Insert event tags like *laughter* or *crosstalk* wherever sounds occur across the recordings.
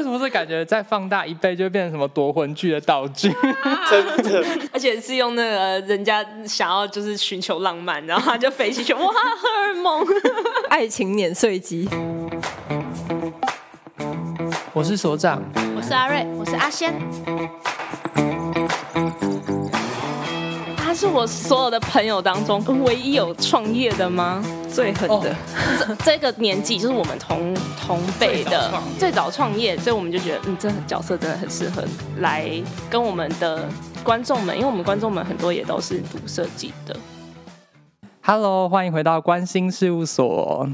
为什么是感觉再放大一倍就会变成什么夺魂剧的道具？*laughs* 真的，而且是用那个人家想要就是寻求浪漫，然后他就飞起去，哇，荷尔蒙，*laughs* 爱情碾碎机。我是所长，我是阿瑞，我是阿仙。他是我所有的朋友当中唯一有创业的吗？最狠的，这这个年纪就是我们同同辈的最早创业，所以我们就觉得，嗯，这角色真的很适合来跟我们的观众们，因为我们观众们很多也都是读设计的。Hello，欢迎回到关心事务所。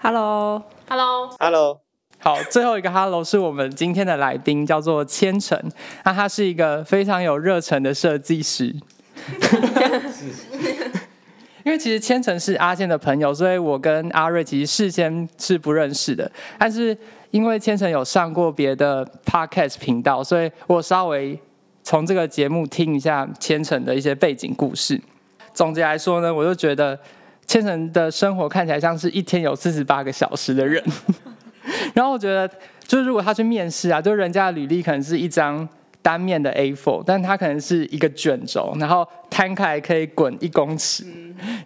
Hello，Hello，Hello。好，最后一个 Hello 是我们今天的来宾，叫做千成。那他是一个非常有热忱的设计师。*laughs* *laughs* 因为其实千城是阿健的朋友，所以我跟阿瑞其实事先是不认识的。但是因为千城有上过别的 podcast 频道，所以我稍微从这个节目听一下千城的一些背景故事。总结来说呢，我就觉得千城的生活看起来像是一天有四十八个小时的人。*laughs* 然后我觉得，就是如果他去面试啊，就人家的履历可能是一张。单面的 A4，但它可能是一个卷轴，然后摊开可以滚一公尺，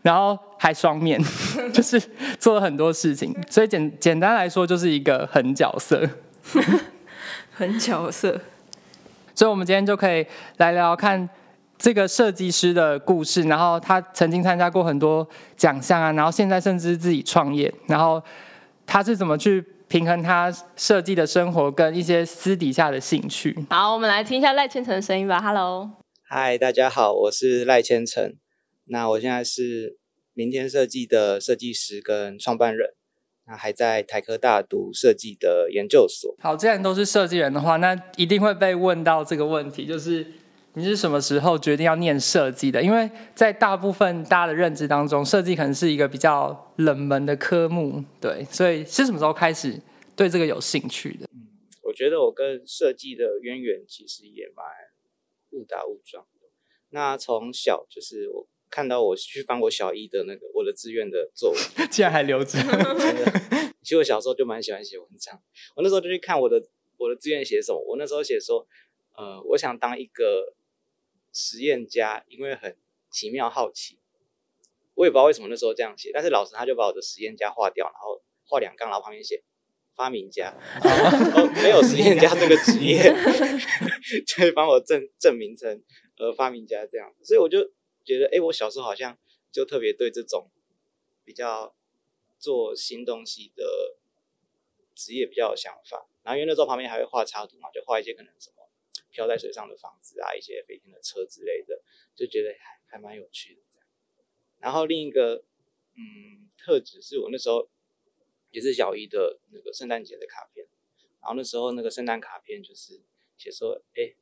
然后还双面，*laughs* 就是做了很多事情。所以简简单来说，就是一个狠角色，*laughs* 狠角色。所以，我们今天就可以来聊聊看这个设计师的故事。然后，他曾经参加过很多奖项啊，然后现在甚至自己创业。然后，他是怎么去？平衡他设计的生活跟一些私底下的兴趣。好，我们来听一下赖千成的声音吧。Hello，嗨，大家好，我是赖千成。那我现在是明天设计的设计师跟创办人。那还在台科大读设计的研究所。好，既然都是设计人的话，那一定会被问到这个问题，就是你是什么时候决定要念设计的？因为在大部分大家的认知当中，设计可能是一个比较冷门的科目，对，所以是什么时候开始对这个有兴趣的？嗯，我觉得我跟设计的渊源其实也蛮误打误撞的。那从小就是我看到我去翻我小一的那个我的志愿的作文，*laughs* 竟然还留着。*laughs* 其实我小时候就蛮喜欢写文章，我那时候就去看我的我的志愿写什么。我那时候写说，呃，我想当一个。实验家，因为很奇妙好奇，我也不知道为什么那时候这样写，但是老师他就把我的实验家划掉，然后画两杠，然后旁边写发明家，*laughs* 哦，没有实验家这个职业，*laughs* 就会帮我证证明成呃发明家这样，所以我就觉得，哎，我小时候好像就特别对这种比较做新东西的职业比较有想法，然后因为那时候旁边还会画插图嘛，就画一些可能什么。飘在水上的房子啊，一些飞天的车之类的，就觉得还还蛮有趣的这样。然后另一个嗯特质是我那时候也是小一的那个圣诞节的卡片，然后那时候那个圣诞卡片就是写说，哎，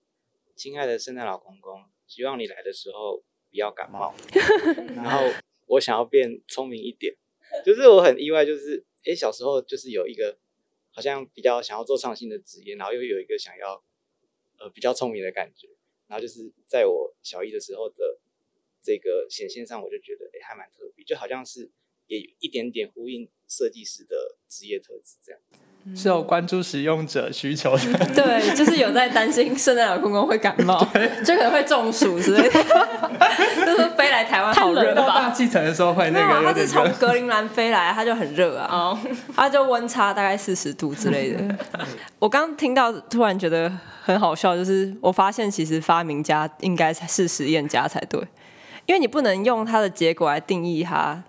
亲爱的圣诞老公公，希望你来的时候不要感冒。*laughs* 然后我想要变聪明一点，就是我很意外，就是哎小时候就是有一个好像比较想要做创新的职业，然后又有一个想要。呃，比较聪明的感觉，然后就是在我小一的时候的这个显现上，我就觉得哎，还蛮特别，就好像是也有一点点呼应设计师的职业特质这样。是有关注使用者需求的，*laughs* 对，就是有在担心圣诞老公公会感冒，*laughs* 就可能会中暑之类的，*laughs* 就是飞来台湾好热吧？大气层的时候会那个，他是从格陵兰飞来，他就很热啊，他就温差大概四十度之类的。我刚听到，突然觉得很好笑，就是我发现其实发明家应该是实验家才对，因为你不能用他的结果来定义他。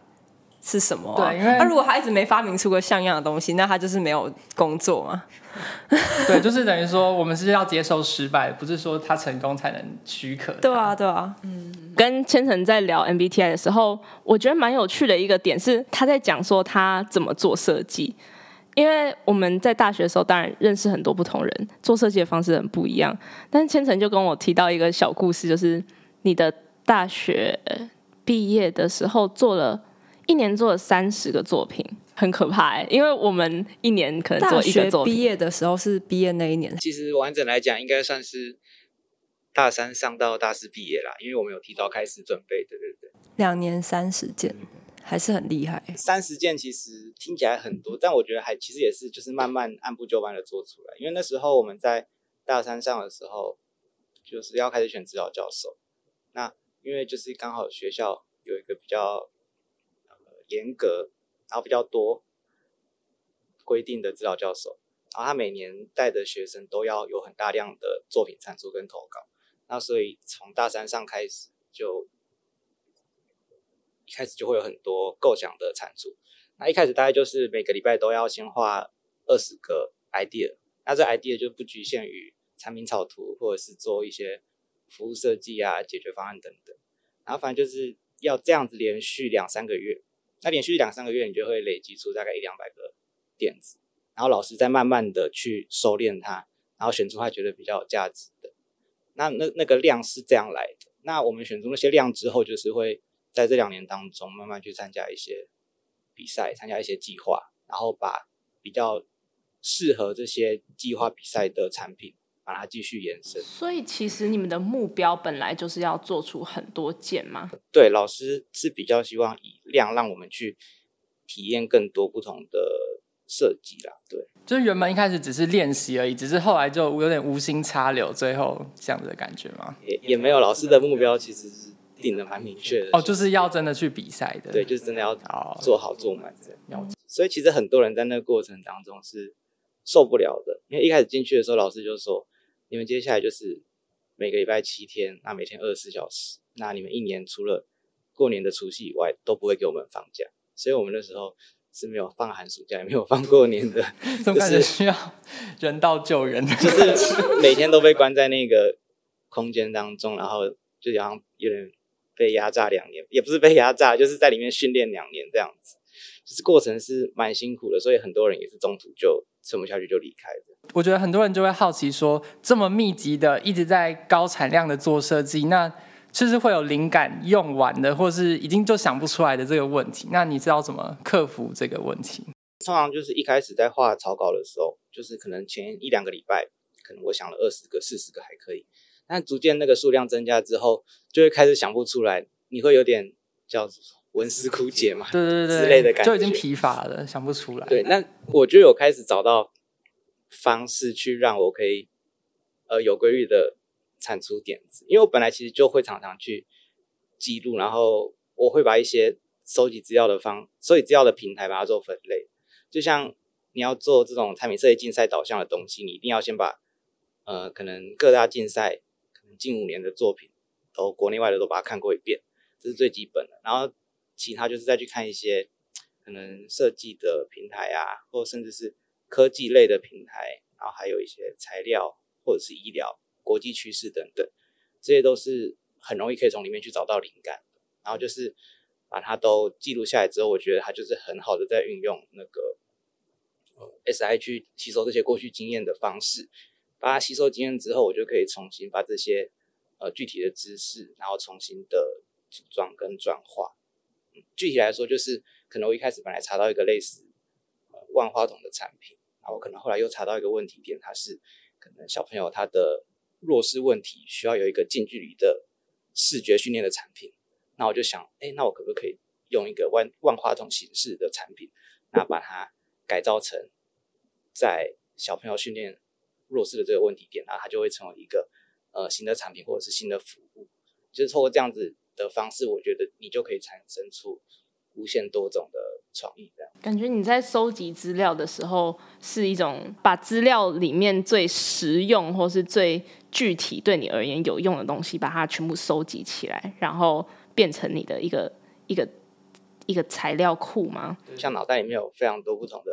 是什么、啊？对，因为他如果他一直没发明出个像样的东西，那他就是没有工作嘛。*laughs* 对，就是等于说，我们是要接受失败，不是说他成功才能许可。对啊，对啊。嗯，跟千成在聊 MBTI 的时候，我觉得蛮有趣的一个点是，他在讲说他怎么做设计。因为我们在大学的时候，当然认识很多不同人，做设计的方式很不一样。但是千成就跟我提到一个小故事，就是你的大学毕业的时候做了。一年做了三十个作品，很可怕哎！因为我们一年可能做一个作品。毕业的时候是毕业那一年。其实完整来讲，应该算是大三上到大四毕业啦，因为我们有提早开始准备，对对对。两年三十件，还是很厉害。三十件其实听起来很多，但我觉得还其实也是就是慢慢按部就班的做出来。因为那时候我们在大三上的时候，就是要开始选指导教授。那因为就是刚好学校有一个比较呃严格，然后比较多规定的指导教授，然后他每年带的学生都要有很大量的作品产出跟投稿。那所以从大三上开始就。一开始就会有很多构想的产出，那一开始大概就是每个礼拜都要先画二十个 idea，那这 idea 就不局限于产品草图或者是做一些服务设计啊、解决方案等等，然后反正就是要这样子连续两三个月，那连续两三个月你就会累积出大概一两百个点子，然后老师再慢慢的去收敛它，然后选出他觉得比较有价值的，那那那个量是这样来的，那我们选出那些量之后，就是会。在这两年当中，慢慢去参加一些比赛，参加一些计划，然后把比较适合这些计划比赛的产品，把它继续延伸。所以，其实你们的目标本来就是要做出很多件吗？对，老师是比较希望以量让我们去体验更多不同的设计啦。对，就是原本一开始只是练习而已，只是后来就有点无心插柳，最后这样子的感觉吗？也也没有，老师的目标其实是。定的蛮明确的哦，就是要真的去比赛的，对，就是真的要做好做满这样。所以其实很多人在那个过程当中是受不了的，因为一开始进去的时候，老师就说：“你们接下来就是每个礼拜七天，那每天二十四小时，那你们一年除了过年的除夕以外，都不会给我们放假。”所以我们那时候是没有放寒暑假，也没有放过年的，*laughs* 就是需要人道救援，就是每天都被关在那个空间当中，然后就好像有点。被压榨两年，也不是被压榨，就是在里面训练两年这样子，就是过程是蛮辛苦的，所以很多人也是中途就撑不下去就离开了。我觉得很多人就会好奇说，这么密集的一直在高产量的做设计，那是不是会有灵感用完的，或是已经就想不出来的这个问题？那你知道怎么克服这个问题？通常就是一开始在画草稿的时候，就是可能前一两个礼拜，可能我想了二十个、四十个还可以。但逐渐那个数量增加之后，就会开始想不出来，你会有点叫文思枯竭嘛？对对对，之类的感觉，就已经疲乏了，想不出来。对，那我就有开始找到方式去让我可以呃有规律的产出点子，因为我本来其实就会常常去记录，然后我会把一些收集资料的方收集资料的平台把它做分类，就像你要做这种产品设计竞赛导向的东西，你一定要先把呃可能各大竞赛可能。近五年的作品，都国内外的都把它看过一遍，这是最基本的。然后其他就是再去看一些可能设计的平台啊，或甚至是科技类的平台，然后还有一些材料或者是医疗、国际趋势等等，这些都是很容易可以从里面去找到灵感。然后就是把它都记录下来之后，我觉得它就是很好的在运用那个 SI 去吸收这些过去经验的方式。把它吸收经验之后，我就可以重新把这些呃具体的知识，然后重新的组装跟转化。具体来说，就是可能我一开始本来查到一个类似万花筒的产品，然后可能后来又查到一个问题点，它是可能小朋友他的弱视问题需要有一个近距离的视觉训练的产品。那我就想，哎，那我可不可以用一个万万花筒形式的产品，那把它改造成在小朋友训练。弱势的这个问题点，然后它就会成为一个呃新的产品或者是新的服务，就是透过这样子的方式，我觉得你就可以产生出无限多种的创意。这样感觉你在收集资料的时候，是一种把资料里面最实用或是最具体对你而言有用的东西，把它全部收集起来，然后变成你的一个一个一个材料库吗？像脑袋里面有非常多不同的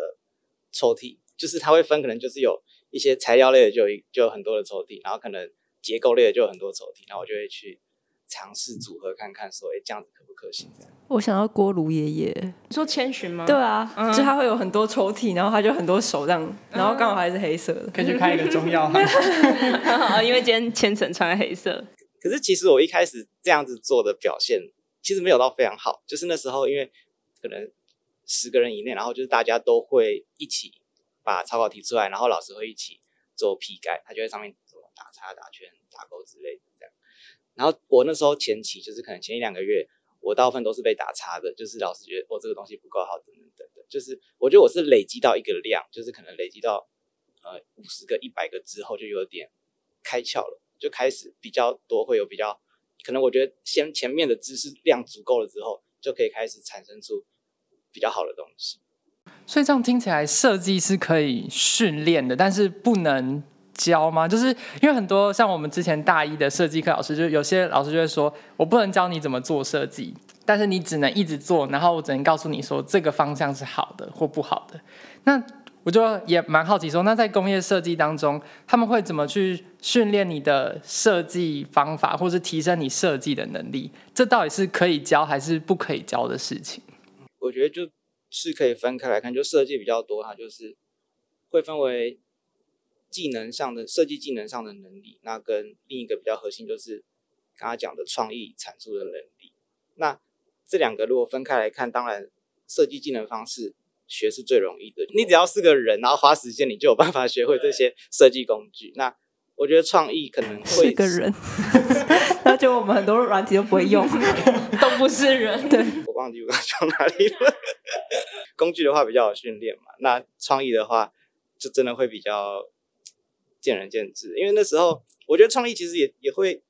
抽屉，就是它会分，可能就是有。一些材料类的就有就有很多的抽屉，然后可能结构类的就有很多抽屉，然后我就会去尝试组合看看，说哎这样子可不可行？我想到锅炉爷爷，你说千寻吗？对啊，嗯、就他会有很多抽屉，然后他就很多手这样，然后刚好还是黑色的，可以去开一个中药。*laughs* 因为今天千层穿黑色。可是其实我一开始这样子做的表现，其实没有到非常好，就是那时候因为可能十个人以内，然后就是大家都会一起。把草稿提出来，然后老师会一起做批改，他就在上面打叉、打圈、打勾之类的这样。然后我那时候前期就是可能前一两个月，我大部分都是被打叉的，就是老师觉得我、哦、这个东西不够好，等等等等。就是我觉得我是累积到一个量，就是可能累积到呃五十个、一百个之后，就有点开窍了，就开始比较多，会有比较可能我觉得先前面的知识量足够了之后，就可以开始产生出比较好的东西。所以这样听起来，设计是可以训练的，但是不能教吗？就是因为很多像我们之前大一的设计课老师，就有些老师就会说，我不能教你怎么做设计，但是你只能一直做，然后我只能告诉你说这个方向是好的或不好的。那我就也蛮好奇说，那在工业设计当中，他们会怎么去训练你的设计方法，或是提升你设计的能力？这到底是可以教还是不可以教的事情？我觉得就是可以分开来看，就设计比较多，它就是会分为技能上的设计技能上的能力，那跟另一个比较核心就是刚刚讲的创意产出的能力。那这两个如果分开来看，当然设计技能方式学是最容易的，你只要是个人，然后花时间，你就有办法学会这些 *laughs* 设计工具。那我觉得创意可能会是个人，那就我们很多软体都不会用，*laughs* 都不是人。对，我忘记我刚讲哪里了。*laughs* 工具的话比较有训练嘛，那创意的话就真的会比较见仁见智。因为那时候我觉得创意其实也也会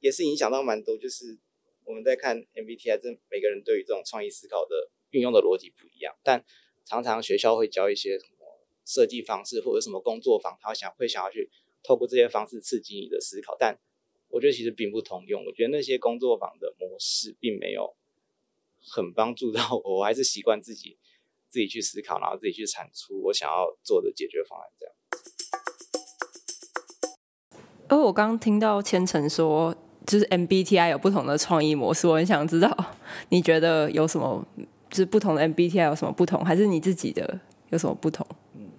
也是影响到蛮多，就是我们在看 MBTI，这每个人对于这种创意思考的运用的逻辑不一样。但常常学校会教一些什么设计方式或者什么工作坊，他想会想要去透过这些方式刺激你的思考。但我觉得其实并不通用。我觉得那些工作坊的模式并没有。很帮助到我，我还是习惯自己自己去思考，然后自己去产出我想要做的解决方案。这样。而我刚听到千成说，就是 MBTI 有不同的创意模式，我很想知道，你觉得有什么？就是不同的 MBTI 有什么不同？还是你自己的有什么不同？嗯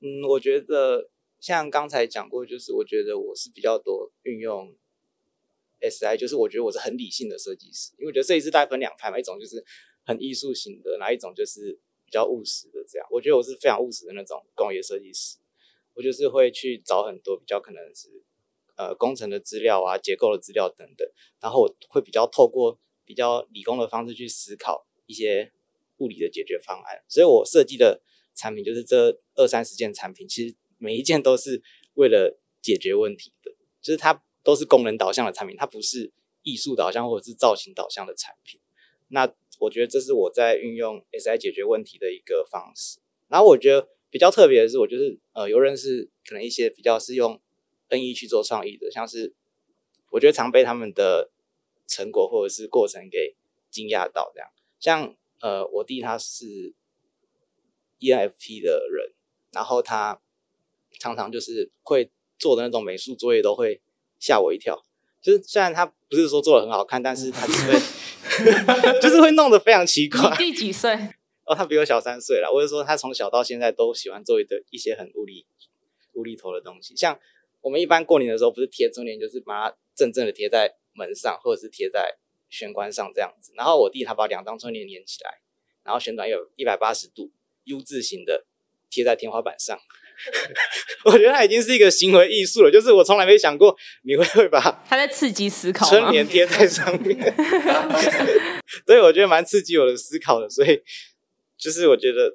嗯，我觉得像刚才讲过，就是我觉得我是比较多运用。S I 就是我觉得我是很理性的设计师，因为我觉得设计师大概分两派嘛，一种就是很艺术型的，哪一种就是比较务实的这样。我觉得我是非常务实的那种工业设计师，我就是会去找很多比较可能是呃工程的资料啊、结构的资料等等，然后我会比较透过比较理工的方式去思考一些物理的解决方案。所以我设计的产品就是这二三十件产品，其实每一件都是为了解决问题的，就是它。都是功能导向的产品，它不是艺术导向或者是造型导向的产品。那我觉得这是我在运用 SI 解决问题的一个方式。然后我觉得比较特别的是，我就是呃有认识可能一些比较是用 NE 去做创意的，像是我觉得常被他们的成果或者是过程给惊讶到这样。像呃我弟他是 ENFP 的人，然后他常常就是会做的那种美术作业都会。吓我一跳，就是虽然他不是说做的很好看，但是他就是会，*laughs* 就是会弄得非常奇怪。你弟几岁？哦，他比我小三岁了。我就说他从小到现在都喜欢做一的一些很无厘无厘头的东西，像我们一般过年的时候，不是贴春联，就是把它正正的贴在门上，或者是贴在玄关上这样子。然后我弟他把两张春联连起来，然后旋转有一百八十度 U 字形的贴在天花板上。*laughs* 我觉得他已经是一个行为艺术了，就是我从来没想过你会 *laughs* 会把他在刺激思考，春联贴在上面，*laughs* 所以我觉得蛮刺激我的思考的，所以就是我觉得，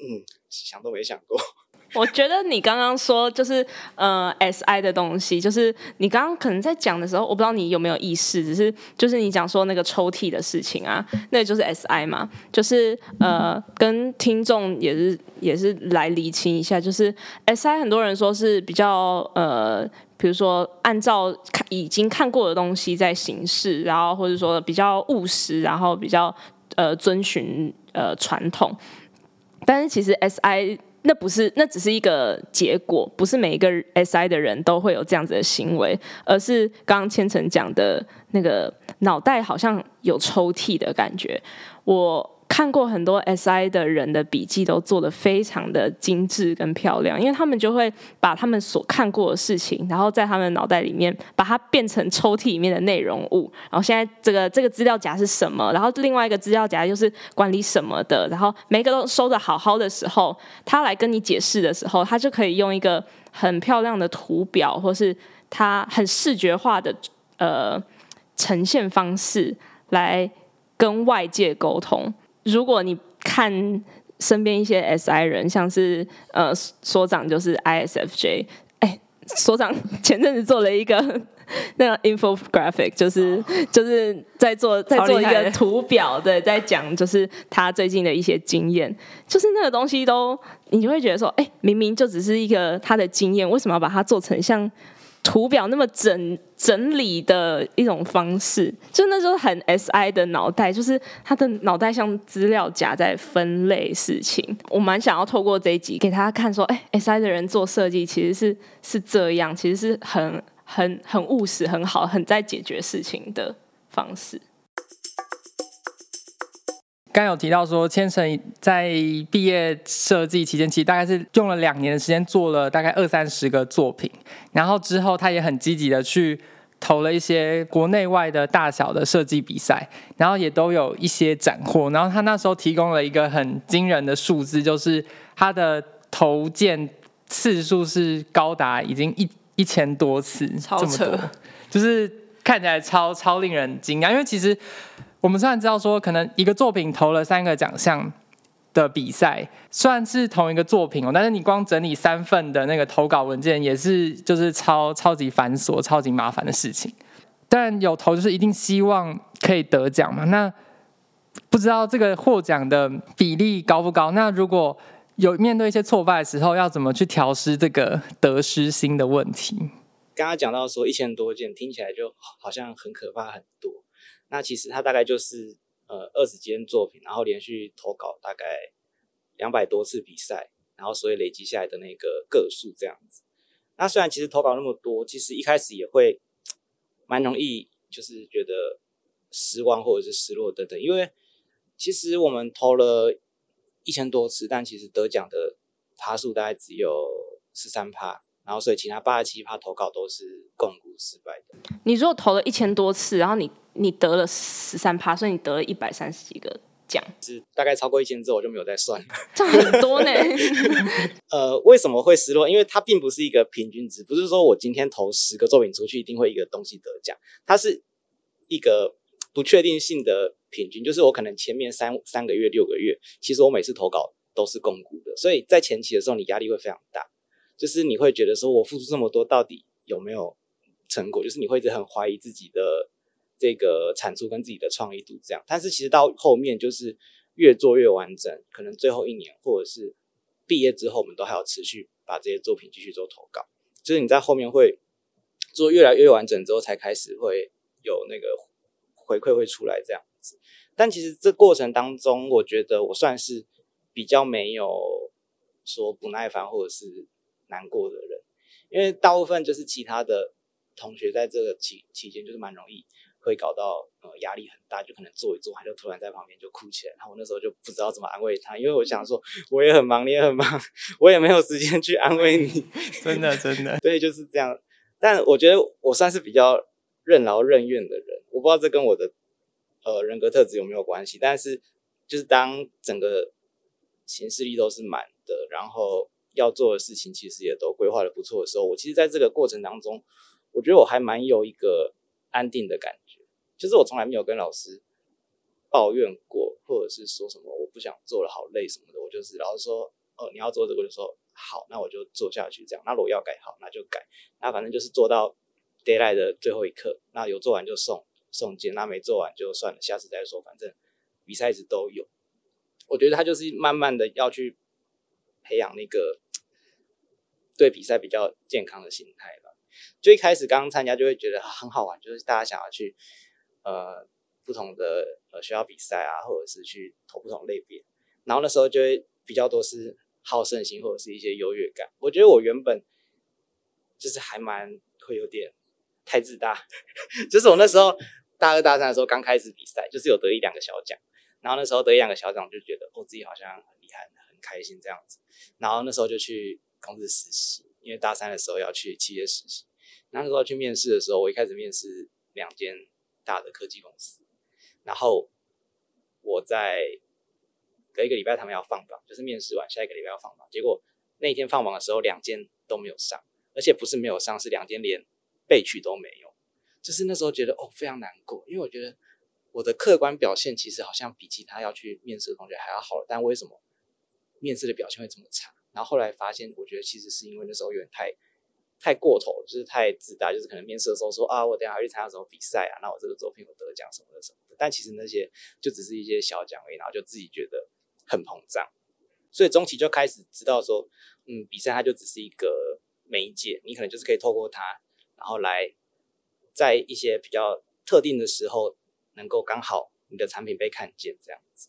嗯，想都没想过。*laughs* 我觉得你刚刚说就是呃 S I 的东西，就是你刚刚可能在讲的时候，我不知道你有没有意识，只是就是你讲说那个抽屉的事情啊，那就是 S I 嘛，就是呃跟听众也是也是来厘清一下，就是 S I 很多人说是比较呃，比如说按照看已经看过的东西在行事，然后或者说比较务实，然后比较呃遵循呃传统，但是其实 S I。那不是，那只是一个结果，不是每一个 SI 的人都会有这样子的行为，而是刚刚千层讲的那个脑袋好像有抽屉的感觉，我。看过很多 SI 的人的笔记都做得非常的精致跟漂亮，因为他们就会把他们所看过的事情，然后在他们脑袋里面把它变成抽屉里面的内容物。然后现在这个这个资料夹是什么？然后另外一个资料夹又是管理什么的？然后每个都收的好好的时候，他来跟你解释的时候，他就可以用一个很漂亮的图表，或是他很视觉化的呃呈现方式。来跟外界沟通。如果你看身边一些 SI 人，像是呃所长就是 ISFJ，哎，所长前阵子做了一个 *laughs* 那个 infographic，就是、oh. 就是在做在做一个图表，对，在讲就是他最近的一些经验，就是那个东西都你就会觉得说，哎，明明就只是一个他的经验，为什么要把它做成像？图表那么整整理的一种方式，就那时候很 SI 的脑袋，就是他的脑袋像资料夹在分类事情。我蛮想要透过这一集给他看，说，哎，SI 的人做设计其实是是这样，其实是很很很务实、很好、很在解决事情的方式。刚有提到说，千城在毕业设计期间，其实大概是用了两年的时间，做了大概二三十个作品。然后之后，他也很积极的去投了一些国内外的大小的设计比赛，然后也都有一些斩获。然后他那时候提供了一个很惊人的数字，就是他的投件次数是高达已经一一千多次，超扯，就是看起来超超令人惊讶，因为其实。我们虽然知道说，可能一个作品投了三个奖项的比赛，虽然是同一个作品哦，但是你光整理三份的那个投稿文件，也是就是超超级繁琐、超级麻烦的事情。但有投就是一定希望可以得奖嘛？那不知道这个获奖的比例高不高？那如果有面对一些挫败的时候，要怎么去调试这个得失心的问题？刚刚讲到说一千多件，听起来就好像很可怕很多。那其实它大概就是呃二十件作品，然后连续投稿大概两百多次比赛，然后所以累积下来的那个个数这样子。那虽然其实投稿那么多，其实一开始也会蛮容易就是觉得失望或者是失落等等，因为其实我们投了一千多次，但其实得奖的趴数大概只有十三趴。然后，所以其他八十七趴投稿都是摃龟失败的。你如果投了一千多次，然后你你得了十三趴，所以你得了一百三十几个奖，是大概超过一千之后我就没有再算了。这样很多呢。*laughs* 呃，为什么会失落？因为它并不是一个平均值，不是说我今天投十个作品出去一定会一个东西得奖，它是一个不确定性的平均。就是我可能前面三三个月、六个月，其实我每次投稿都是摃龟的，所以在前期的时候，你压力会非常大。就是你会觉得说，我付出这么多，到底有没有成果？就是你会一直很怀疑自己的这个产出跟自己的创意度这样。但是其实到后面就是越做越完整，可能最后一年或者是毕业之后，我们都还要持续把这些作品继续做投稿。就是你在后面会做越来越完整之后，才开始会有那个回馈会出来这样子。但其实这过程当中，我觉得我算是比较没有说不耐烦或者是。难过的人，因为大部分就是其他的同学在这个期期间就是蛮容易会搞到呃压力很大，就可能坐一坐，他就突然在旁边就哭起来，然后我那时候就不知道怎么安慰他，因为我想说我也很忙，你也很忙，我也没有时间去安慰你，*laughs* 真的真的，对，就是这样。但我觉得我算是比较任劳任怨的人，我不知道这跟我的呃人格特质有没有关系，但是就是当整个行事力都是满的，然后。要做的事情其实也都规划的不错的时候，我其实在这个过程当中，我觉得我还蛮有一个安定的感觉，就是我从来没有跟老师抱怨过，或者是说什么我不想做了，好累什么的。我就是老师说，哦，你要做这个，我就说好，那我就做下去。这样，那如果要改，好，那就改。那反正就是做到 deadline 的最后一刻，那有做完就送送件，那没做完就算了，下次再说。反正比赛一直都有，我觉得他就是慢慢的要去。培养那个对比赛比较健康的心态吧。就一开始刚刚参加就会觉得很好玩，就是大家想要去呃不同的呃学校比赛啊，或者是去投不同类别。然后那时候就会比较多是好胜心或者是一些优越感。我觉得我原本就是还蛮会有点太自大，*laughs* 就是我那时候大二大三的时候刚开始比赛，就是有得一两个小奖。然后那时候得一两个小奖，就觉得哦自己好像很厉害。很开心这样子，然后那时候就去公司实习，因为大三的时候要去企业实习。那时候去面试的时候，我一开始面试两间大的科技公司，然后我在隔一个礼拜他们要放榜，就是面试完下一个礼拜要放榜，结果那一天放榜的时候两间都没有上，而且不是没有上，是两间连备取都没有。就是那时候觉得哦非常难过，因为我觉得我的客观表现其实好像比其他要去面试的同学还要好，但为什么面试的表现会这么差？然后后来发现，我觉得其实是因为那时候有点太太过头，就是太自大，就是可能面试的时候说啊，我等下要去参加什么比赛啊，那我这个作品我得奖什么的什么的，但其实那些就只是一些小奖而已，然后就自己觉得很膨胀，所以中期就开始知道说，嗯，比赛它就只是一个媒介，你可能就是可以透过它，然后来在一些比较特定的时候，能够刚好你的产品被看见这样子。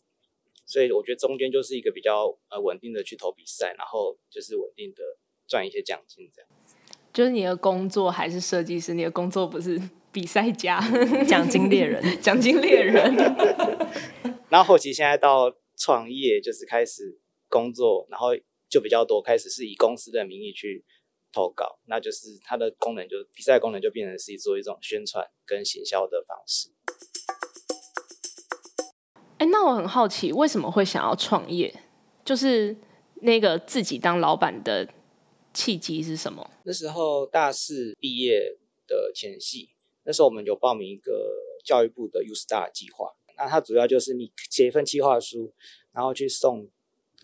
所以我觉得中间就是一个比较呃稳定的去投比赛，然后就是稳定的赚一些奖金这样子。就是你的工作还是设计师，你的工作不是比赛家，奖金猎人，*laughs* 奖金猎人。*laughs* 然后后期现在到创业，就是开始工作，然后就比较多，开始是以公司的名义去投稿，那就是它的功能就比赛功能就变成是做一种宣传跟行销的方式。哎，那我很好奇，为什么会想要创业？就是那个自己当老板的契机是什么？那时候大四毕业的前夕，那时候我们有报名一个教育部的 U Star 计划。那它主要就是你写一份计划书，然后去送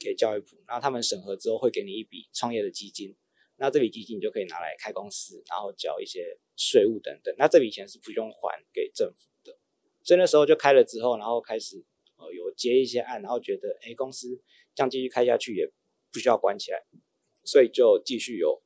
给教育部，然后他们审核之后会给你一笔创业的基金。那这笔基金你就可以拿来开公司，然后缴一些税务等等。那这笔钱是不用还给政府的。所以那时候就开了之后，然后开始。呃，有接一些案，然后觉得，哎，公司这样继续开下去也不需要关起来，所以就继续有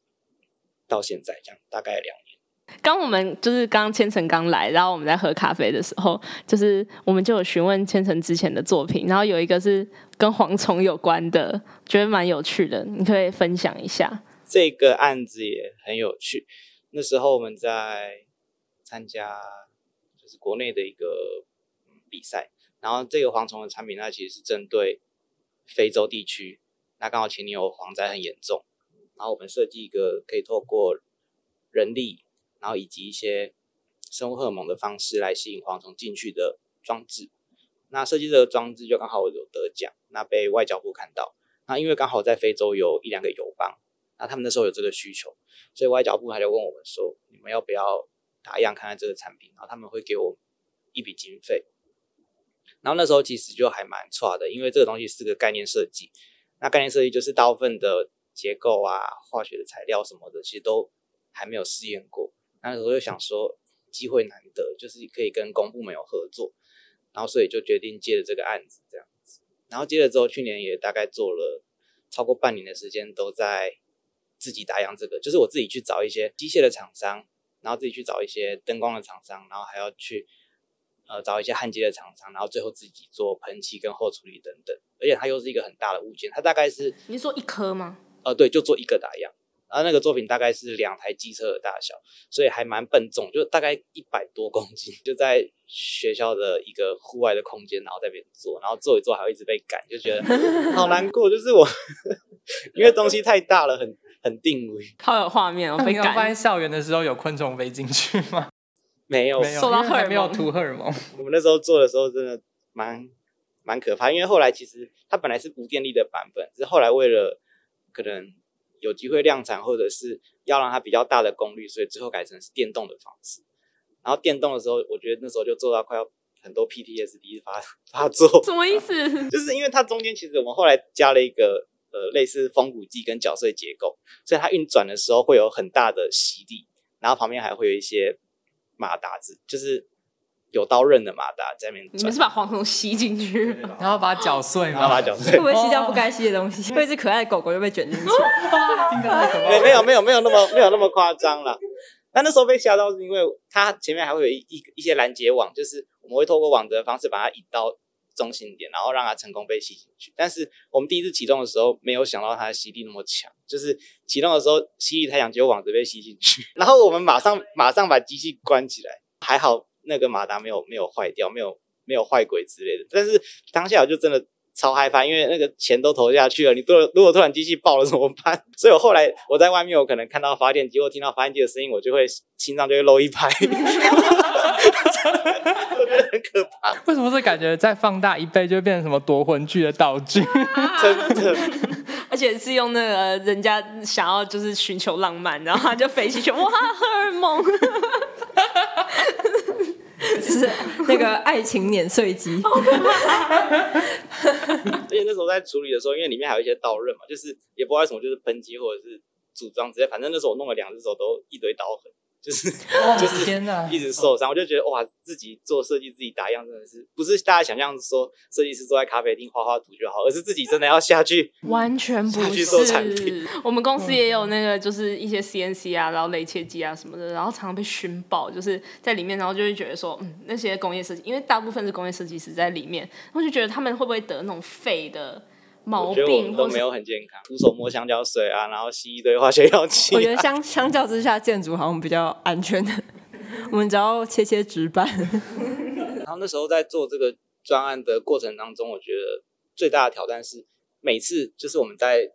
到现在这样，大概两年。刚我们就是刚千成刚来，然后我们在喝咖啡的时候，就是我们就有询问千成之前的作品，然后有一个是跟蝗虫有关的，觉得蛮有趣的，你可以分享一下。这个案子也很有趣，那时候我们在参加就是国内的一个比赛。然后这个蝗虫的产品，它其实是针对非洲地区，那刚好前年有蝗灾很严重，然后我们设计一个可以透过人力，然后以及一些生物荷尔蒙的方式来吸引蝗虫进去的装置。那设计这个装置就刚好有得奖，那被外交部看到。那因为刚好在非洲有一两个友邦，那他们那时候有这个需求，所以外交部他就问我们说：“你们要不要打样看看这个产品？”然后他们会给我一笔经费。然后那时候其实就还蛮差的，因为这个东西是个概念设计。那概念设计就是大部分的结构啊、化学的材料什么的，其实都还没有试验过。那时候就想说，机会难得，就是可以跟公部门有合作，然后所以就决定接了这个案子这样子。然后接了之后，去年也大概做了超过半年的时间，都在自己打样这个，就是我自己去找一些机械的厂商，然后自己去找一些灯光的厂商，然后还要去。呃，找一些焊接的厂商，然后最后自己做喷漆跟后处理等等，而且它又是一个很大的物件，它大概是你是说一颗吗？呃，对，就做一个打样，然后那个作品大概是两台机车的大小，所以还蛮笨重，就大概一百多公斤，*laughs* 就在学校的一个户外的空间，然后在那边做，然后做一做还会一直被赶，就觉得好难过，就是我 *laughs* 因为东西太大了，很很定位，好有画面哦。被赶。*laughs* 发现校园的时候有昆虫飞进去吗？没有，受到荷尔蒙，没有涂荷尔蒙。我们那时候做的时候真的蛮蛮可怕，因为后来其实它本来是无电力的版本，只是后来为了可能有机会量产，或者是要让它比较大的功率，所以最后改成是电动的方式。然后电动的时候，我觉得那时候就做到快要很多 PTSD 发发作。什么意思？*laughs* 就是因为它中间其实我们后来加了一个呃类似风鼓机跟绞碎结构，所以它运转的时候会有很大的吸力，然后旁边还会有一些。马达子就是有刀刃的马达在那边，你们是把蝗虫吸进去，然后把它搅碎，然后把它搅碎，会不会吸掉不该吸的东西？会一只可爱的狗狗又被卷进去？没没有没有没有那么没有那么夸张了。但那时候被吓到是因为它前面还会有一一一些拦截网，就是我们会透过网子的方式把它引到。中心点，然后让它成功被吸进去。但是我们第一次启动的时候，没有想到它的吸力那么强，就是启动的时候吸力太强，结果网子被吸进去。然后我们马上马上把机器关起来，还好那个马达没有没有坏掉，没有没有坏轨之类的。但是当下我就真的超害怕，因为那个钱都投下去了，你如果如果突然机器爆了怎么办？*laughs* 所以我后来我在外面，我可能看到发电机，或听到发电机的声音，我就会心脏就会漏一拍。我觉得很可怕。为什么这感觉再放大一倍就会变成什么夺魂剧的道具？*laughs* 真的，*laughs* 而且是用那个人家想要就是寻求浪漫，然后他就飞起去，哇，荷尔蒙！就是那个爱情碾碎机。*laughs* 而且 *laughs* 那时候在处理的时候，因为里面还有一些刀刃嘛，就是也不知道为什么，就是喷漆或者是组装之类，反正那时候我弄了两只手都一堆刀痕。就是就是天哪，一直受伤，我就觉得哇，自己做设计自己打样真的是不是大家想象说设计师坐在咖啡厅画画图就好，而是自己真的要下去，*laughs* 完全不是。做产品。我们公司也有那个就是一些 CNC 啊，然后雷切机啊什么的，然后常常被熏爆，就是在里面，然后就会觉得说，嗯，那些工业设计，因为大部分是工业设计师在里面，然后就觉得他们会不会得那种肺的。毛病都没有很健康，徒手摸香蕉水啊，然后吸一堆化学药剂、啊。我觉得相相较之下，建筑好像比较安全的。*laughs* 我们只要切切纸板。*laughs* 然后那时候在做这个专案的过程当中，我觉得最大的挑战是，每次就是我们在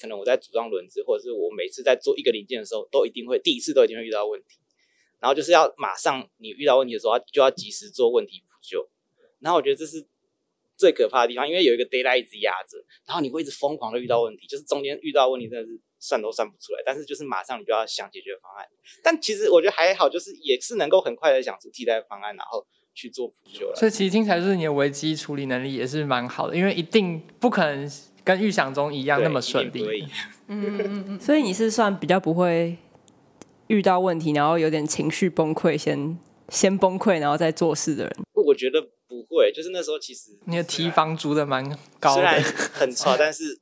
可能我在组装轮子，或者是我每次在做一个零件的时候，都一定会第一次都一定会遇到问题。然后就是要马上你遇到问题的时候，就要及时做问题补救。然后我觉得这是。最可怕的地方，因为有一个 deadline 一直压着，然后你会一直疯狂的遇到问题，就是中间遇到问题真的是算都算不出来，但是就是马上你就要想解决方案。但其实我觉得还好，就是也是能够很快的想出替代方案，然后去做补救。所以其实听起来就是你的危机处理能力也是蛮好的，因为一定不可能跟预想中一样那么顺利。嗯嗯嗯。*laughs* 所以你是算比较不会遇到问题，然后有点情绪崩溃，先先崩溃，然后再做事的人。我觉得。不会，就是那时候其实你的提防租的蛮高的，虽然很差，但是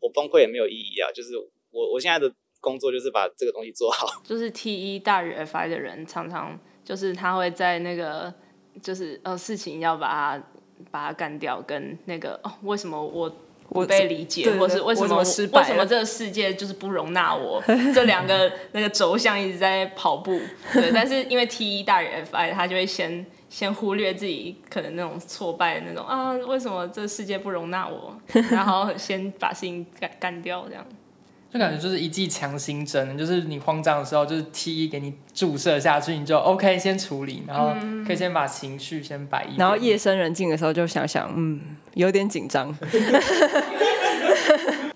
我崩溃也没有意义啊。就是我我现在的工作就是把这个东西做好。*laughs* 就是 T 一大于 FI 的人，常常就是他会在那个就是呃事情要把它把它干掉，跟那个哦为什么我不被理解，或是为什么为什么这个世界就是不容纳我，这两个 *laughs* 那个轴向一直在跑步。对，但是因为 T 一大于 FI，他就会先。先忽略自己可能那种挫败的那种啊，为什么这世界不容纳我？*laughs* 然后先把事情干干掉，这样就感觉就是一剂强心针，就是你慌张的时候，就是 T 给你注射下去，你就 OK 先处理，然后可以先把情绪先摆一，然后夜深人静的时候就想想，嗯，有点紧张。*laughs*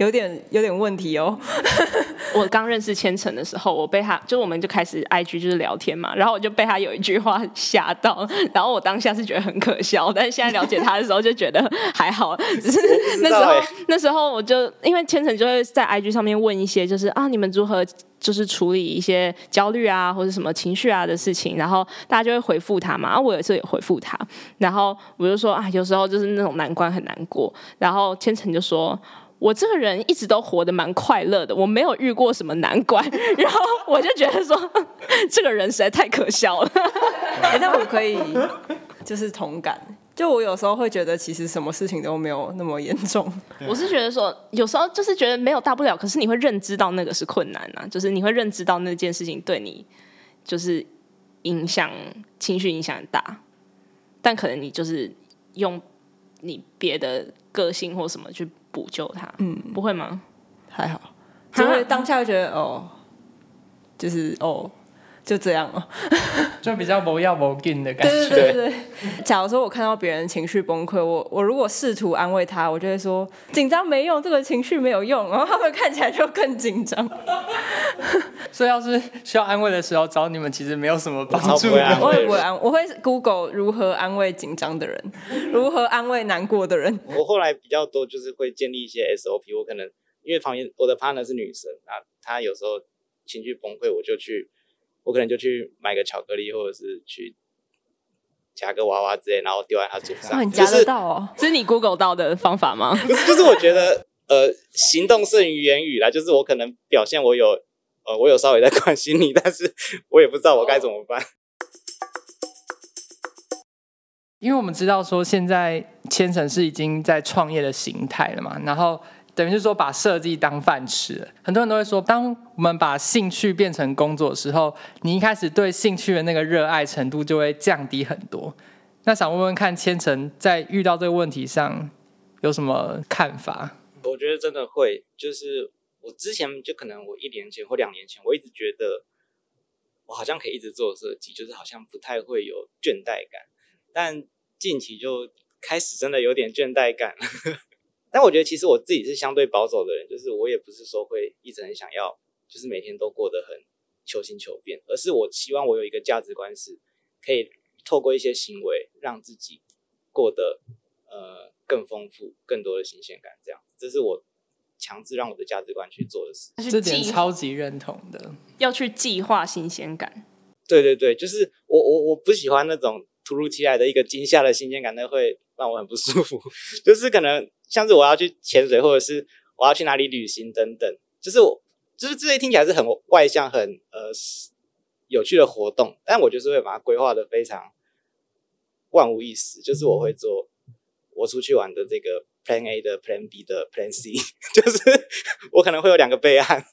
有点有点问题哦。*laughs* 我刚认识千成的时候，我被他就我们就开始 IG 就是聊天嘛，然后我就被他有一句话吓到，*laughs* 然后我当下是觉得很可笑，但是现在了解他的时候就觉得还好，*laughs* 只是那时候那时候我就因为千成就会在 IG 上面问一些就是啊你们如何就是处理一些焦虑啊或者什么情绪啊的事情，然后大家就会回复他嘛，啊我有时候也回复他，然后我就说啊有时候就是那种难关很难过，然后千成就说。我这个人一直都活得蛮快乐的，我没有遇过什么难关，*laughs* 然后我就觉得说，*laughs* 这个人实在太可笑了。哎，但我可以就是同感，就我有时候会觉得，其实什么事情都没有那么严重。我是觉得说，有时候就是觉得没有大不了，可是你会认知到那个是困难啊，就是你会认知到那件事情对你就是影响情绪影响很大，但可能你就是用你别的个性或什么去。补救他，嗯，不会吗？还好，就会当下会觉得哦，就是哦。就这样了，*laughs* 就比较不要不紧的感觉。对对对，假如说我看到别人情绪崩溃，我我如果试图安慰他，我就会说紧张没用，这个情绪没有用，然后他们看起来就更紧张。所以要是需要安慰的时候找你们，其实没有什么帮助。我也不会安，我会 Google 如何安慰紧张的人，如何安慰难过的人。我后来比较多就是会建立一些 SOP，我可能因为旁边我的 partner 是女生啊，她有时候情绪崩溃，我就去。我可能就去买个巧克力，或者是去夹个娃娃之类，然后丢在他桌上。哦，你夹得到哦？这是你 Google 到的方法吗？不是，就是我觉得，呃，行动胜于言语啦。就是我可能表现我有，呃，我有稍微在关心你，但是我也不知道我该怎么办。因为我们知道说，现在千城是已经在创业的形态了嘛，然后。等于是说，把设计当饭吃。很多人都会说，当我们把兴趣变成工作的时候，你一开始对兴趣的那个热爱程度就会降低很多。那想问问看，千成在遇到这个问题上有什么看法？我觉得真的会，就是我之前就可能我一年前或两年前，我一直觉得我好像可以一直做设计，就是好像不太会有倦怠感。但近期就开始真的有点倦怠感。但我觉得其实我自己是相对保守的人，就是我也不是说会一直很想要，就是每天都过得很求新求变，而是我希望我有一个价值观是可以透过一些行为让自己过得呃更丰富、更多的新鲜感，这样，这是我强制让我的价值观去做的事。这点超级认同的，要去计划新鲜感。对对对，就是我我我不喜欢那种突如其来的一个惊吓的新鲜感，那会让我很不舒服。*laughs* 就是可能像是我要去潜水，或者是我要去哪里旅行等等，就是我就是这些听起来是很外向、很呃有趣的活动，但我就是会把它规划的非常万无一失。就是我会做我出去玩的这个 Plan A 的 Plan B 的 Plan C，*laughs* 就是我可能会有两个备案。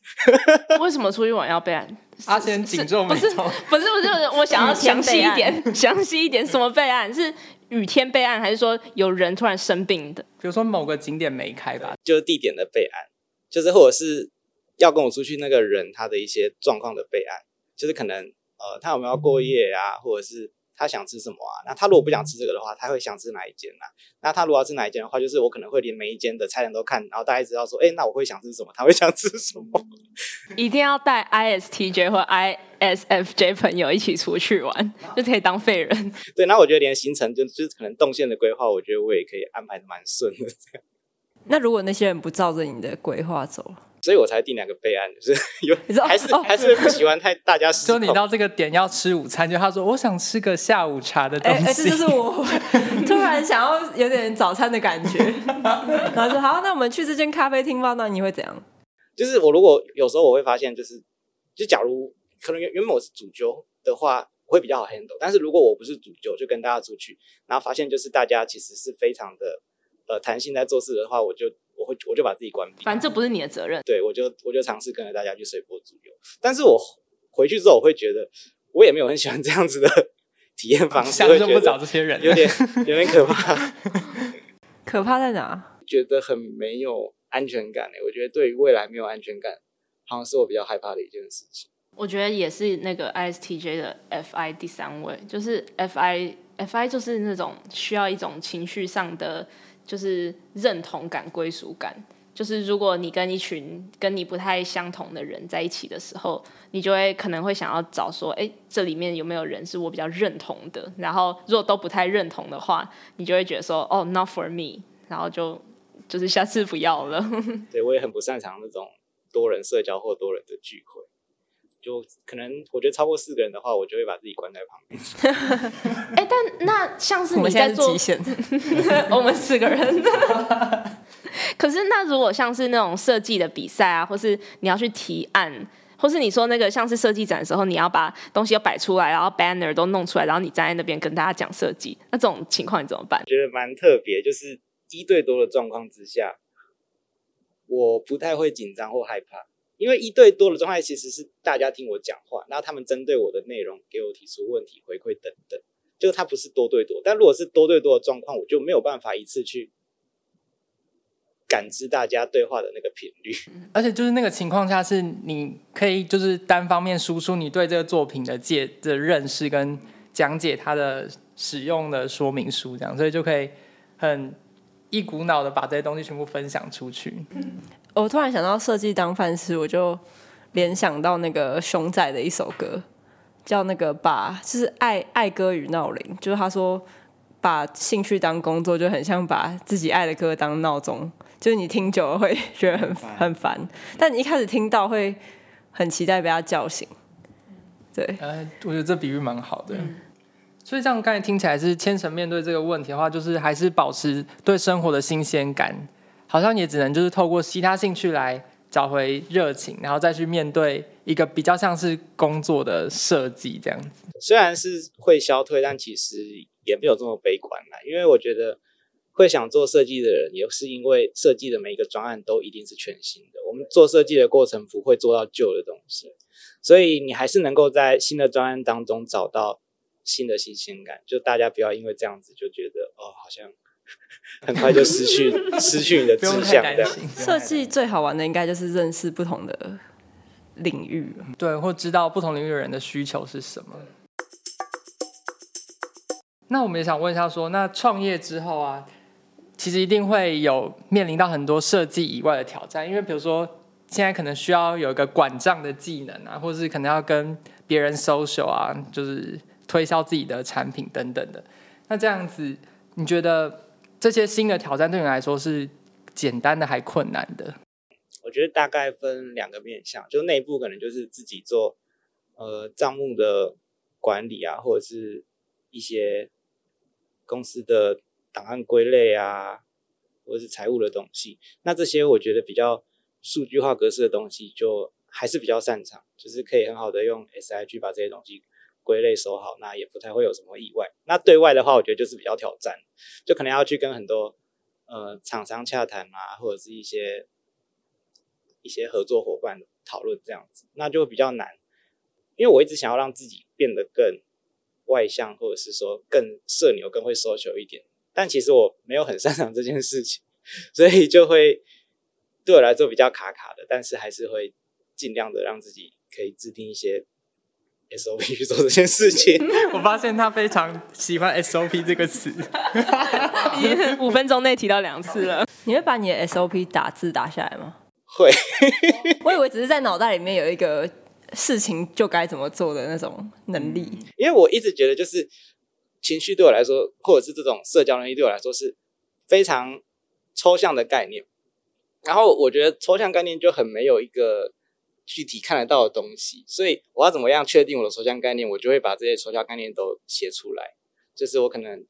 为什么出去玩要备案？阿先紧皱眉头，不是不是不是，我想要详细一点，*laughs* 详细一点，什么备案？是雨天备案，还是说有人突然生病的？比如说某个景点没开吧，就是地点的备案，就是或者是要跟我出去那个人他的一些状况的备案，就是可能呃他有没有过夜啊，或者是。他想吃什么啊？那他如果不想吃这个的话，他会想吃哪一间呢、啊？那他如果要吃哪一间的话，就是我可能会连每一间的菜单都看，然后大家知道说，哎、欸，那我会想吃什么？他会想吃什么？*laughs* 一定要带 ISTJ 或 ISFJ 朋友一起出去玩，就可以当废人。*laughs* 对，那我觉得连行程就就是可能动线的规划，我觉得我也可以安排的蛮顺的这样。那如果那些人不照着你的规划走？所以我才定两个备案，就是 *laughs* 有还是还是不喜欢太大家 *laughs* 失控。就你到这个点要吃午餐，就他说我想吃个下午茶的东西。哎、欸，这、欸、就是我 *laughs* 突然想要有点早餐的感觉，然后说好，那我们去这间咖啡厅吧。那你会怎样？就是我如果有时候我会发现，就是就假如可能原原本我是主揪的话，我会比较好 handle。但是如果我不是主揪，就跟大家出去，然后发现就是大家其实是非常的呃弹性在做事的话，我就。我会我就把自己关闭，反正这不是你的责任。对，我就我就尝试跟着大家去随波逐流。但是我回去之后，我会觉得我也没有很喜欢这样子的 *laughs* 体验方式，想就不找这些人，有点 *laughs* 有点可怕。*laughs* 可怕在哪？觉得很没有安全感。我觉得对于未来没有安全感，好像是我比较害怕的一件事情。我觉得也是那个 ISTJ 的 FI 第三位，就是 FI FI 就是那种需要一种情绪上的。就是认同感、归属感。就是如果你跟一群跟你不太相同的人在一起的时候，你就会可能会想要找说，哎，这里面有没有人是我比较认同的？然后如果都不太认同的话，你就会觉得说，哦，not for me，然后就就是下次不要了。*laughs* 对，我也很不擅长那种多人社交或多人的聚会。就可能我觉得超过四个人的话，我就会把自己关在旁边。*laughs* 哎、欸，但那像是你在做，*laughs* 我们四个人。*laughs* 可是那如果像是那种设计的比赛啊，或是你要去提案，或是你说那个像是设计展的时候，你要把东西要摆出来，然后 banner 都弄出来，然后你站在那边跟大家讲设计，那这种情况你怎么办？觉得蛮特别，就是一对多的状况之下，我不太会紧张或害怕。因为一对多的状态其实是大家听我讲话，然后他们针对我的内容给我提出问题、回馈等等，就它不是多对多。但如果是多对多的状况，我就没有办法一次去感知大家对话的那个频率。而且就是那个情况下，是你可以就是单方面输出你对这个作品的介的认识跟讲解它的使用的说明书，这样，所以就可以很一股脑的把这些东西全部分享出去。嗯我突然想到设计当饭吃，我就联想到那个熊仔的一首歌，叫那个把，就是爱爱歌与闹铃，就是他说把兴趣当工作，就很像把自己爱的歌当闹钟，就是你听久了会 *laughs* 觉得很很烦，但你一开始听到会很期待被他叫醒。对，呃，我觉得这比喻蛮好的。嗯、所以这样刚才听起来是千层面对这个问题的话，就是还是保持对生活的新鲜感。好像也只能就是透过其他兴趣来找回热情，然后再去面对一个比较像是工作的设计这样子。虽然是会消退，但其实也没有这么悲观啦。因为我觉得会想做设计的人，也是因为设计的每一个专案都一定是全新的。我们做设计的过程不会做到旧的东西，所以你还是能够在新的专案当中找到新的新鲜感。就大家不要因为这样子就觉得哦，好像。*laughs* 很快就失去 *laughs* 失去你的志向。设计最好玩的应该就是认识不同的领域，对，或知道不同领域的人的需求是什么。那我们也想问一下说，说那创业之后啊，其实一定会有面临到很多设计以外的挑战，因为比如说现在可能需要有一个管账的技能啊，或者是可能要跟别人 social 啊，就是。推销自己的产品等等的。那这样子，你觉得这些新的挑战对你来说是简单的还困难的？我觉得大概分两个面向，就内部可能就是自己做呃账目的管理啊，或者是一些公司的档案归类啊，或者是财务的东西。那这些我觉得比较数据化格式的东西，就还是比较擅长，就是可以很好的用 SI 去把这些东西归类收好，那也不太会有什么意外。那对外的话，我觉得就是比较挑战，就可能要去跟很多呃厂商洽谈啊，或者是一些一些合作伙伴讨论这样子，那就比较难。因为我一直想要让自己变得更外向，或者是说更社牛、更会收球一点，但其实我没有很擅长这件事情，所以就会对我来说比较卡卡的，但是还是会尽量的让自己可以制定一些。SOP 去做这件事情，*laughs* 我发现他非常喜欢 SOP 这个词，已经五分钟内提到两次了。你会把你的 SOP 打字打下来吗？会，*laughs* 我以为只是在脑袋里面有一个事情就该怎么做的那种能力。因为我一直觉得，就是情绪对我来说，或者是这种社交能力对我来说是非常抽象的概念。然后我觉得抽象概念就很没有一个。具体看得到的东西，所以我要怎么样确定我的抽象概念？我就会把这些抽象概念都写出来。就是我可能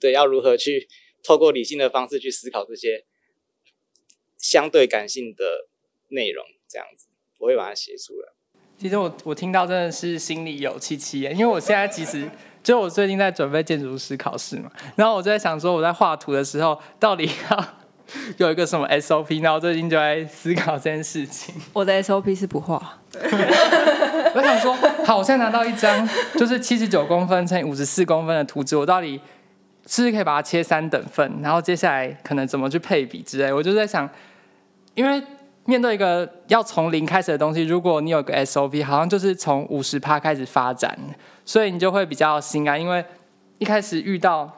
对要如何去透过理性的方式去思考这些相对感性的内容，这样子我会把它写出来。其实我我听到真的是心里有戚戚焉，因为我现在其实就我最近在准备建筑师考试嘛，然后我就在想说我在画图的时候到底要。*laughs* 有一个什么 SOP，然后最近就在思考这件事情。*laughs* 我的 SOP 是不画。*laughs* 我想说，好，我现在拿到一张就是七十九公分乘以五十四公分的图纸，我到底是不是可以把它切三等份？然后接下来可能怎么去配比之类？我就在想，因为面对一个要从零开始的东西，如果你有个 SOP，好像就是从五十趴开始发展，所以你就会比较心安，因为一开始遇到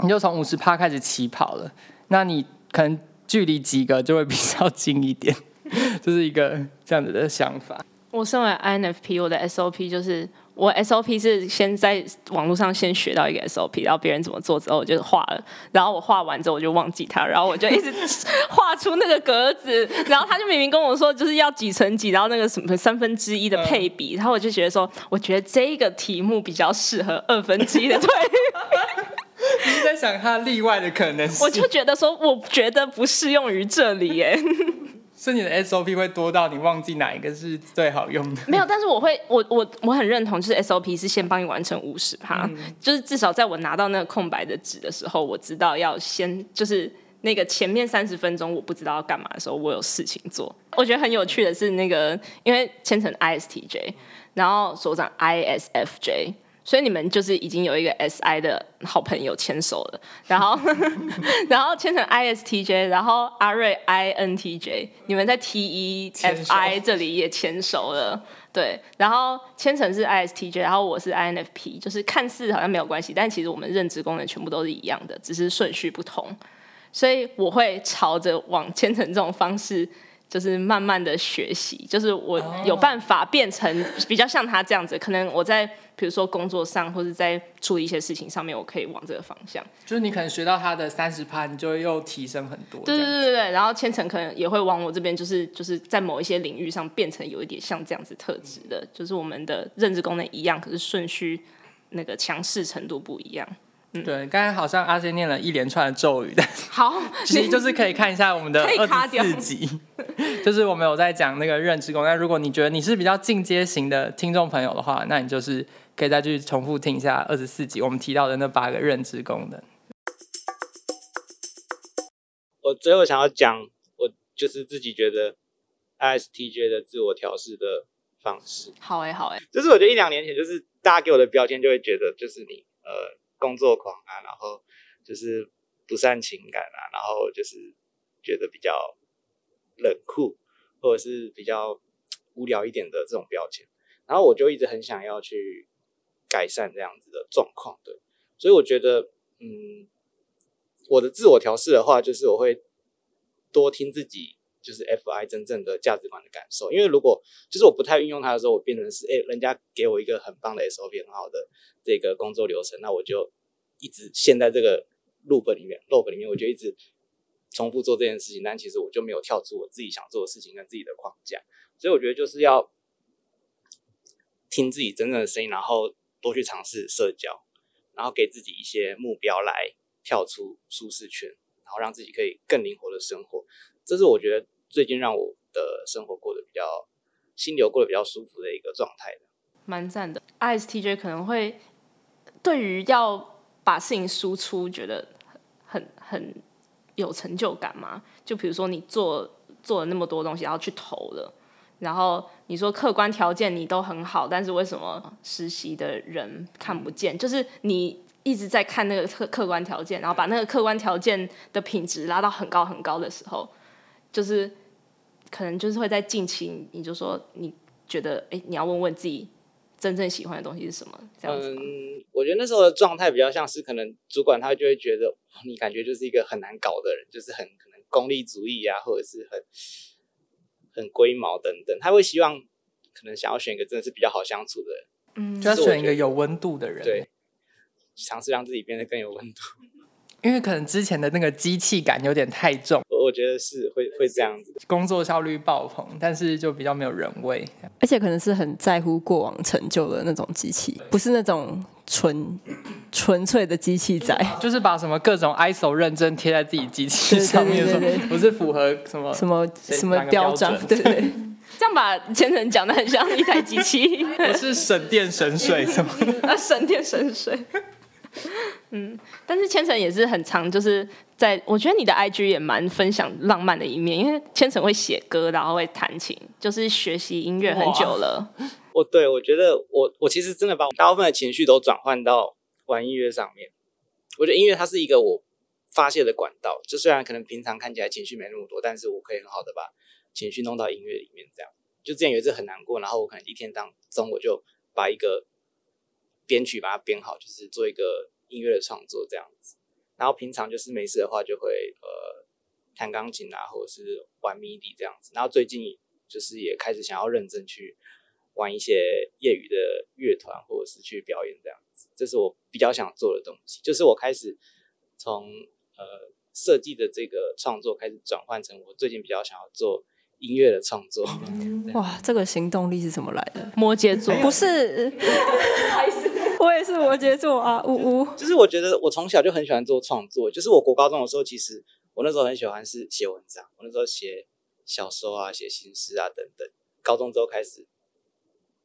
你就从五十趴开始起跑了，那你。可能距离几个就会比较近一点，*laughs* 就是一个这样子的想法。我身为 INFP，我的 SOP 就是我 SOP 是先在网络上先学到一个 SOP，然后别人怎么做之后我就画了，然后我画完之后我就忘记它，然后我就一直 *laughs* 画出那个格子，然后他就明明跟我说就是要几乘几，然后那个什么三分之一的配比，然后我就觉得说，我觉得这个题目比较适合二分之一的对比。*laughs* 你是在想它例外的可能性？我就觉得说，我觉得不适用于这里耶。*laughs* 是你的 SOP 会多到你忘记哪一个是最好用的？没有，但是我会，我我我很认同，就是 SOP 是先帮你完成五十趴，嗯、就是至少在我拿到那个空白的纸的时候，我知道要先就是那个前面三十分钟我不知道要干嘛的时候，我有事情做。我觉得很有趣的是那个，因为千层 ISTJ，然后所长 ISFJ。所以你们就是已经有一个 S I 的好朋友牵手了，然后 *laughs* 然后牵成 I S T J，然后阿瑞 I N T J，你们在 T E F I 这里也牵手了，对，然后牵成是 I S T J，然后我是 I N F P，就是看似好像没有关系，但其实我们认知功能全部都是一样的，只是顺序不同，所以我会朝着往牵成这种方式。就是慢慢的学习，就是我有办法变成比较像他这样子。可能我在比如说工作上，或者在处理一些事情上面，我可以往这个方向。就是你可能学到他的三十趴，你就又提升很多。对对对对对。然后千层可能也会往我这边，就是就是在某一些领域上变成有一点像这样子特质的，就是我们的认知功能一样，可是顺序那个强势程度不一样。嗯、对，刚才好像阿仙念了一连串的咒语的，好，*laughs* 其实就是可以看一下我们的 *laughs* 二十四集，*laughs* 就是我们有在讲那个认知功能。那如果你觉得你是比较进阶型的听众朋友的话，那你就是可以再去重复听一下二十四集我们提到的那八个认知功能。我最后想要讲，我就是自己觉得 ISTJ 的自我调试的方式。好哎，好哎，就是我觉得一两年前，就是大家给我的标签就会觉得，就是你呃。工作狂啊，然后就是不善情感啊，然后就是觉得比较冷酷，或者是比较无聊一点的这种标签，然后我就一直很想要去改善这样子的状况，对，所以我觉得，嗯，我的自我调试的话，就是我会多听自己就是 FI 真正的价值观的感受。因为如果就是我不太运用它的时候，我变成是哎、人家给我一个很棒的 SOP，很好的这个工作流程，那我就一直陷在这个 loop 里面，loop 里面，我就一直重复做这件事情。但其实我就没有跳出我自己想做的事情跟自己的框架。所以我觉得就是要听自己真正的声音，然后多去尝试社交，然后给自己一些目标来跳出舒适圈，然后让自己可以更灵活的生活。这是我觉得最近让我的生活过得比较心流过得比较舒服的一个状态的。蛮赞的。ISTJ 可能会对于要把事情输出，觉得很很有成就感嘛？就比如说你做做了那么多东西，然后去投了。然后你说客观条件你都很好，但是为什么实习的人看不见？就是你一直在看那个客客观条件，然后把那个客观条件的品质拉到很高很高的时候，就是可能就是会在近期，你就说你觉得，哎，你要问问自己真正喜欢的东西是什么？这样子。嗯，我觉得那时候的状态比较像是，可能主管他就会觉得你感觉就是一个很难搞的人，就是很可能功利主义啊，或者是很。很龟毛等等，他会希望可能想要选一个真的是比较好相处的人，嗯，就要选一个有温度的人，对，尝试让自己变得更有温度，因为可能之前的那个机器感有点太重，我觉得是会会这样子，工作效率爆棚，但是就比较没有人味，而且可能是很在乎过往成就的那种机器，不是那种。纯纯粹的机器仔，*laughs* 就是把什么各种 ISO 认证贴在自己机器上面，说不是符合什么什么什么标准，对对，这样把千层讲的很像一台机器，*laughs* 我是省电省水什么 *laughs* 啊，省电省水。嗯，但是千层也是很常，就是在我觉得你的 IG 也蛮分享浪漫的一面，因为千层会写歌，然后会弹琴，就是学习音乐很久了。我对我觉得我我其实真的把我大部分的情绪都转换到玩音乐上面。我觉得音乐它是一个我发泄的管道，就虽然可能平常看起来情绪没那么多，但是我可以很好的把情绪弄到音乐里面。这样，就之前有一次很难过，然后我可能一天当中我就把一个编曲把它编好，就是做一个音乐的创作这样子。然后平常就是没事的话就会呃弹钢琴啊，或者是玩 MIDI 这样子。然后最近就是也开始想要认真去。玩一些业余的乐团，或者是去表演这样子，这是我比较想做的东西。就是我开始从呃设计的这个创作开始转换成我最近比较想要做音乐的创作。*laughs* 哇，这个行动力是怎么来的？摩羯座不是？*laughs* *laughs* 我也是摩羯座啊，*laughs* 呜呜。就是我觉得我从小就很喜欢做创作。就是我国高中的时候，其实我那时候很喜欢是写文章，我那时候写小说啊，写新诗啊等等。高中之后开始。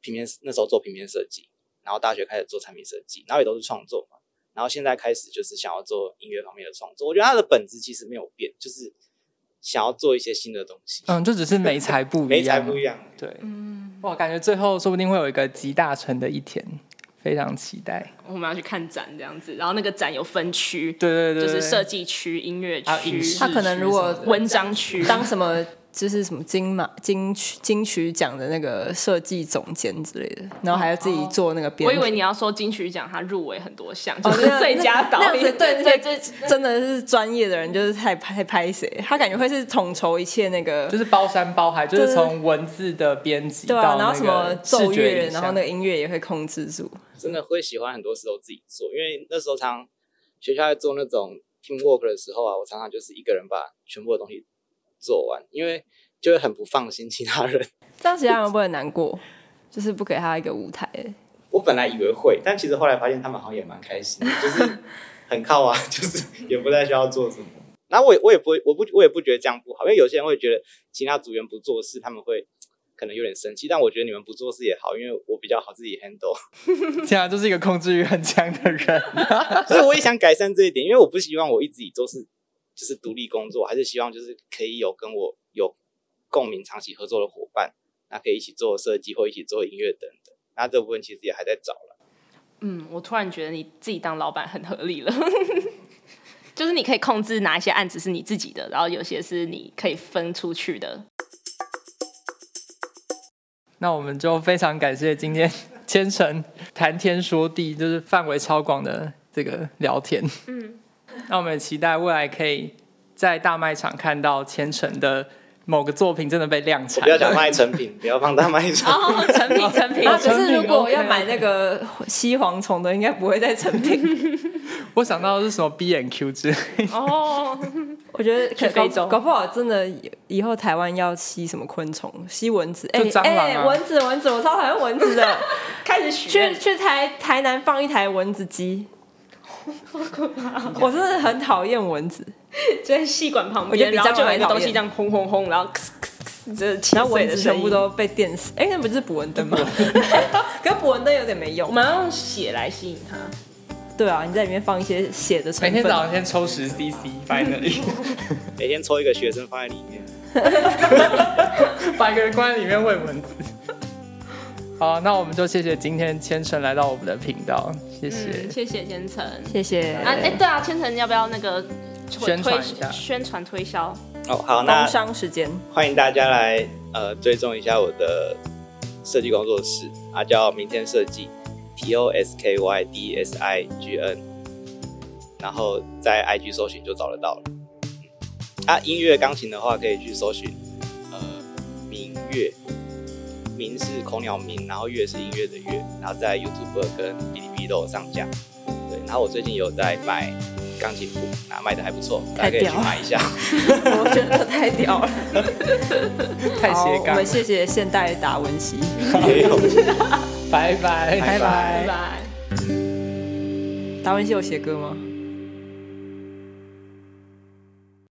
平面那时候做平面设计，然后大学开始做产品设计，然后也都是创作嘛。然后现在开始就是想要做音乐方面的创作。我觉得它的本质其实没有变，就是想要做一些新的东西。嗯，就只是媒材不一样，媒材不一样。对，嗯，哇，感觉最后说不定会有一个集大成的一天，非常期待。我们要去看展这样子，然后那个展有分区，对对对，就是设计区、音乐区，他可能如果文章区当什么。就是什么金马金曲金曲奖的那个设计总监之类的，然后还要自己做那个编。我以为你要说金曲奖他入围很多项，就是最佳导演。对对对，真的是专业的人，就是太拍拍谁，他感觉会是统筹一切那个，就是包山包海，就是从文字的编辑，对啊，然后什么奏乐，然后那个音乐也会控制住。真的会喜欢很多事都自己做，因为那时候常学校在做那种 teamwork 的时候啊，我常常就是一个人把全部的东西。做完，因为就会很不放心其他人。*laughs* 这样其他人不会难过，就是不给他一个舞台。我本来以为会，但其实后来发现他们好像也蛮开心，*laughs* 就是很靠啊，*laughs* 就是也不太需要做什么。然后我也我也不会，我不我也不觉得这样不好，因为有些人会觉得其他组员不做事，他们会可能有点生气。但我觉得你们不做事也好，因为我比较好自己 handle。这样就是一个控制欲很强的人，所以我也想改善这一点，因为我不希望我一直以做事。就是独立工作，还是希望就是可以有跟我有共鸣、长期合作的伙伴，那可以一起做设计或一起做音乐等等。那这部分其实也还在找了。嗯，我突然觉得你自己当老板很合理了，*laughs* 就是你可以控制哪一些案子是你自己的，然后有些是你可以分出去的。那我们就非常感谢今天 *laughs* 千层谈天说地，就是范围超广的这个聊天。嗯。*laughs* *laughs* 那我们也期待未来可以在大卖场看到千城的某个作品真的被量产。不要讲卖成品，不要放大卖成品。哦，成品 *laughs* 成品。可是如果要买那个 *laughs* 吸蝗虫的，应该不会再成品。我想到的是什么 B and Q 之类。哦，我觉得去非洲搞不好真的以后台湾要吸什么昆虫？吸蚊子？哎哎，蚊子蚊子，我超讨厌蚊子的。开始去去台台南放一台蚊子机。*laughs* 我真的很讨厌蚊子，*laughs* 就在吸管旁边，我觉得比然后就有一个东西这样轰轰轰，然后这然后蚊子的全部都被电死。哎，那不是捕蚊灯吗？*laughs* 可是捕蚊灯有点没用。我们要用血来吸引它。对啊，你在里面放一些血的成分。每天早上先抽十 CC 放在那里，每天抽一个学生放在里面。把一个人关在里面喂蚊子。好，那我们就谢谢今天千成来到我们的频道，谢谢。嗯，谢谢千成。谢谢。啊，哎，对啊，千成要不要那个推宣传一下宣传推销？哦，好，那工商时间，欢迎大家来呃追踪一下我的设计工作室，啊叫明天设计，T O S K Y D S I G N，然后在 IG 搜寻就找得到了。啊，音乐钢琴的话可以去搜寻呃明乐，明是口鸟鸣，然后乐是音乐的乐，然后在 YouTube 跟哔哩哔哩都有上架。对，然后我最近有在卖钢琴谱，那卖的还不错，大家可以去买一下。*laughs* 我觉得太屌了，*laughs* 太好，斜杠我们。谢谢现代达文西，也有 *laughs* 拜拜，拜拜拜拜。达文西有写歌吗？